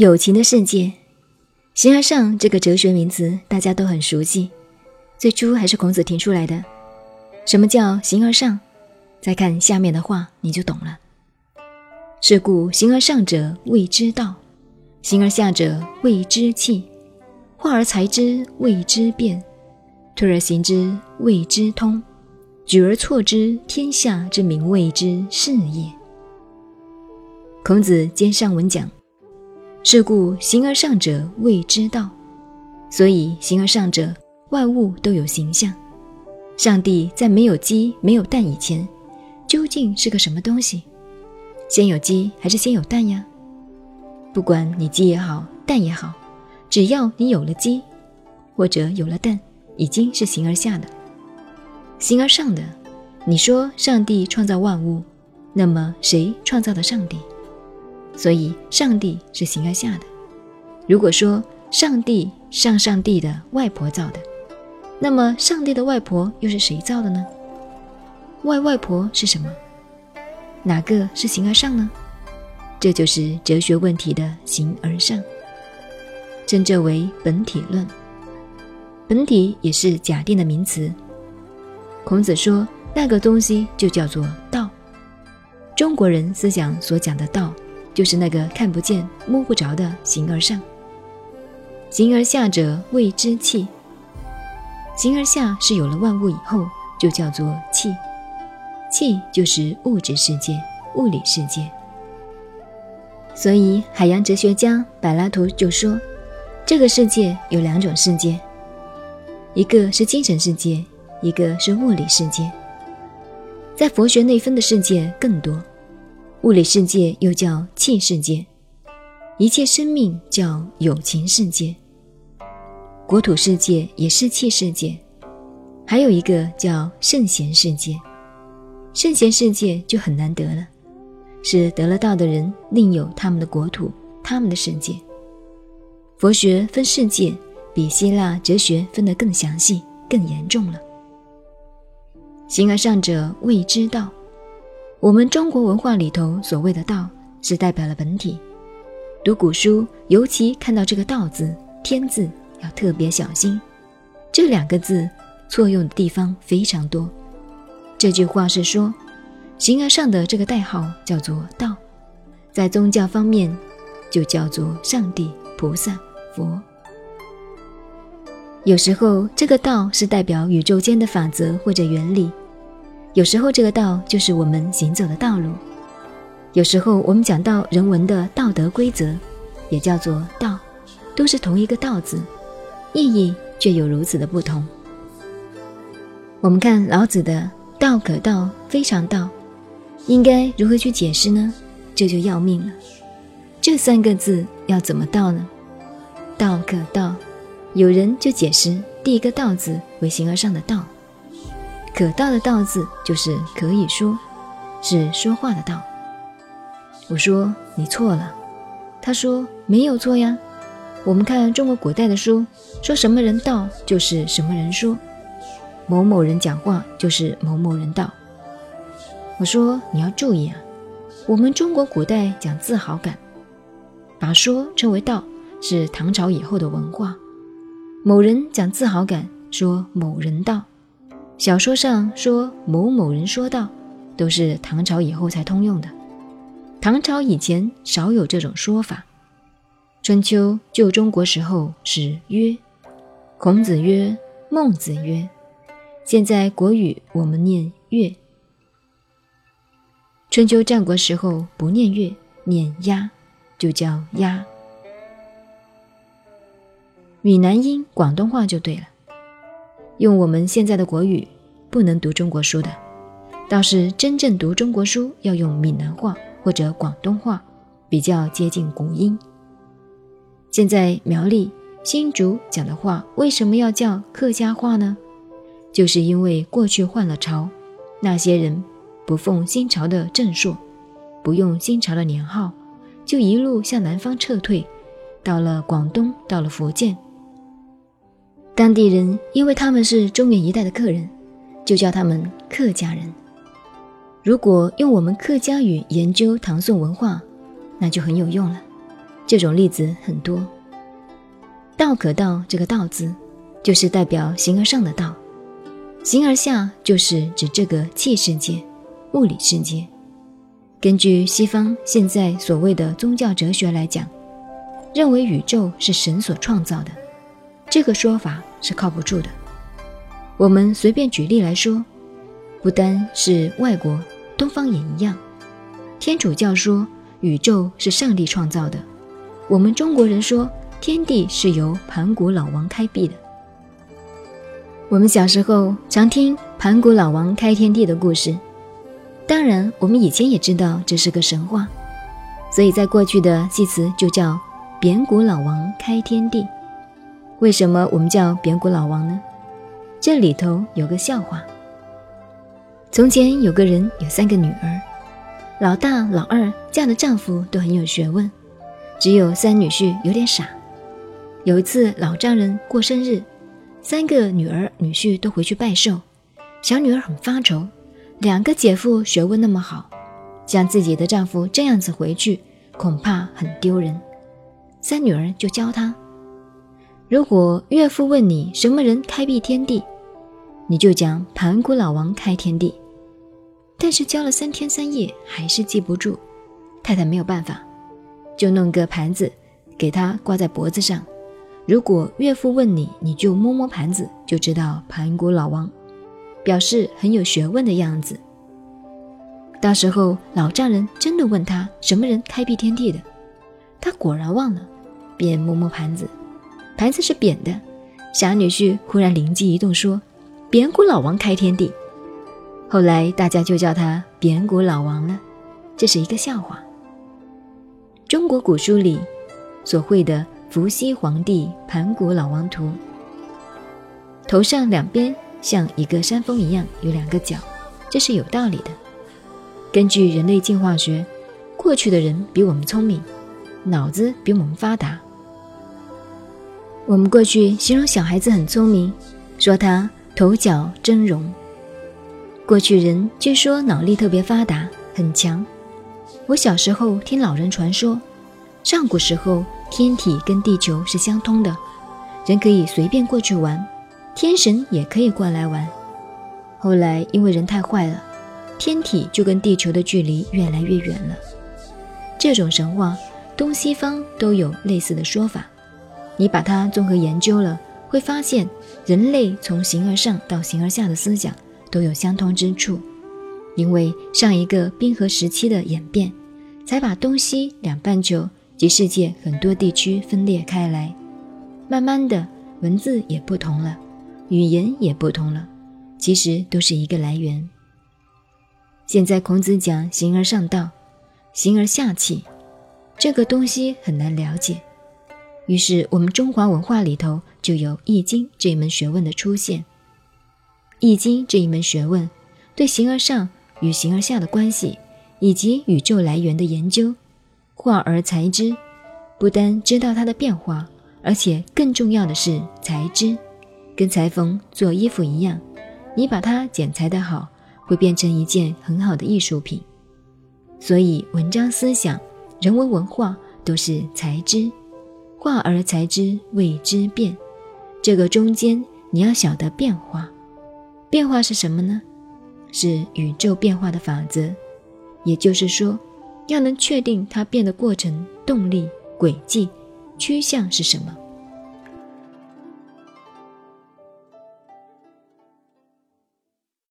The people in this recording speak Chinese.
友情的世界，形而上这个哲学名词大家都很熟悉，最初还是孔子提出来的。什么叫形而上？再看下面的话，你就懂了。是故形而上者谓之道，形而下者谓之器。化而裁之谓之变，推而行之谓之通，举而错之，天下之民谓之事也。孔子兼上文讲。是故形而上者谓之道，所以形而上者，万物都有形象。上帝在没有鸡、没有蛋以前，究竟是个什么东西？先有鸡还是先有蛋呀？不管你鸡也好，蛋也好，只要你有了鸡，或者有了蛋，已经是形而下的。形而上的，你说上帝创造万物，那么谁创造的上帝？所以，上帝是形而下的。如果说上帝上上帝的外婆造的，那么上帝的外婆又是谁造的呢？外外婆是什么？哪个是形而上呢？这就是哲学问题的形而上，称这为本体论。本体也是假定的名词。孔子说那个东西就叫做道。中国人思想所讲的道。就是那个看不见、摸不着的形而上，形而下者谓之气。形而下是有了万物以后，就叫做气。气就是物质世界、物理世界。所以海洋哲学家柏拉图就说，这个世界有两种世界，一个是精神世界，一个是物理世界。在佛学内分的世界更多。物理世界又叫气世界，一切生命叫有情世界。国土世界也是气世界，还有一个叫圣贤世界。圣贤世界就很难得了，是得了道的人另有他们的国土、他们的世界。佛学分世界，比希腊哲学分得更详细、更严重了。形而上者谓之道。我们中国文化里头所谓的“道”，是代表了本体。读古书，尤其看到这个“道”字，“天”字，要特别小心。这两个字错用的地方非常多。这句话是说，形而上的这个代号叫做“道”，在宗教方面就叫做上帝、菩萨、佛。有时候，这个“道”是代表宇宙间的法则或者原理。有时候，这个道就是我们行走的道路；有时候，我们讲到人文的道德规则，也叫做道，都是同一个“道”字，意义却有如此的不同。我们看老子的“道可道，非常道”，应该如何去解释呢？这就要命了。这三个字要怎么道呢？“道可道”，有人就解释第一个“道”字为形而上的“道”。可道的道字就是可以说，是说话的道。我说你错了，他说没有错呀。我们看中国古代的书，说什么人道就是什么人说，某某人讲话就是某某人道。我说你要注意啊，我们中国古代讲自豪感，把说称为道，是唐朝以后的文化。某人讲自豪感，说某人道。小说上说某某人说道，都是唐朝以后才通用的。唐朝以前少有这种说法。春秋旧中国时候是曰，孔子曰，孟子曰。现在国语我们念乐。春秋战国时候不念乐，念鸭，就叫鸭。闽南音广东话就对了。用我们现在的国语不能读中国书的，倒是真正读中国书要用闽南话或者广东话，比较接近古音。现在苗栗、新竹讲的话为什么要叫客家话呢？就是因为过去换了朝，那些人不奉新朝的正朔，不用新朝的年号，就一路向南方撤退，到了广东，到了福建。当地人因为他们是中原一带的客人，就叫他们客家人。如果用我们客家语研究唐宋文化，那就很有用了。这种例子很多。道可道这个道字，就是代表形而上的道；形而下就是指这个气世界、物理世界。根据西方现在所谓的宗教哲学来讲，认为宇宙是神所创造的，这个说法是靠不住的。我们随便举例来说，不单是外国，东方也一样。天主教说宇宙是上帝创造的，我们中国人说天地是由盘古老王开辟的。我们小时候常听盘古老王开天地的故事。当然，我们以前也知道这是个神话，所以在过去的戏词就叫“扁骨老王开天地”。为什么我们叫扁骨老王呢？这里头有个笑话。从前有个人有三个女儿，老大、老二嫁的丈夫都很有学问，只有三女婿有点傻。有一次老丈人过生日，三个女儿女婿都回去拜寿，小女儿很发愁。两个姐夫学问那么好，像自己的丈夫这样子回去，恐怕很丢人。三女儿就教他：如果岳父问你什么人开辟天地，你就讲盘古老王开天地。但是教了三天三夜还是记不住，太太没有办法，就弄个盘子给他挂在脖子上。如果岳父问你，你就摸摸盘子，就知道盘古老王。表示很有学问的样子。到时候老丈人真的问他什么人开辟天地的，他果然忘了，便摸摸盘子，盘子是扁的。傻女婿忽然灵机一动说：“扁骨老王开天地。”后来大家就叫他扁骨老王了。这是一个笑话。中国古书里所绘的伏羲皇帝盘古老王图，头上两边。像一个山峰一样有两个角，这是有道理的。根据人类进化学，过去的人比我们聪明，脑子比我们发达。我们过去形容小孩子很聪明，说他头角峥嵘。过去人据说脑力特别发达，很强。我小时候听老人传说，上古时候天体跟地球是相通的，人可以随便过去玩。天神也可以过来玩，后来因为人太坏了，天体就跟地球的距离越来越远了。这种神话，东西方都有类似的说法。你把它综合研究了，会发现人类从形而上到形而下的思想都有相通之处。因为上一个冰河时期的演变，才把东西两半球及世界很多地区分裂开来，慢慢的文字也不同了。语言也不同了，其实都是一个来源。现在孔子讲“形而上道，形而下气”，这个东西很难了解。于是我们中华文化里头就有《易经》这一门学问的出现。《易经》这一门学问对形而上与形而下的关系，以及宇宙来源的研究，化而裁之，不单知道它的变化，而且更重要的是裁之。跟裁缝做衣服一样，你把它剪裁的好，会变成一件很好的艺术品。所以，文章思想、人文文化都是裁之，化而才知谓之变。这个中间你要晓得变化，变化是什么呢？是宇宙变化的法则。也就是说，要能确定它变的过程、动力、轨迹、趋向是什么。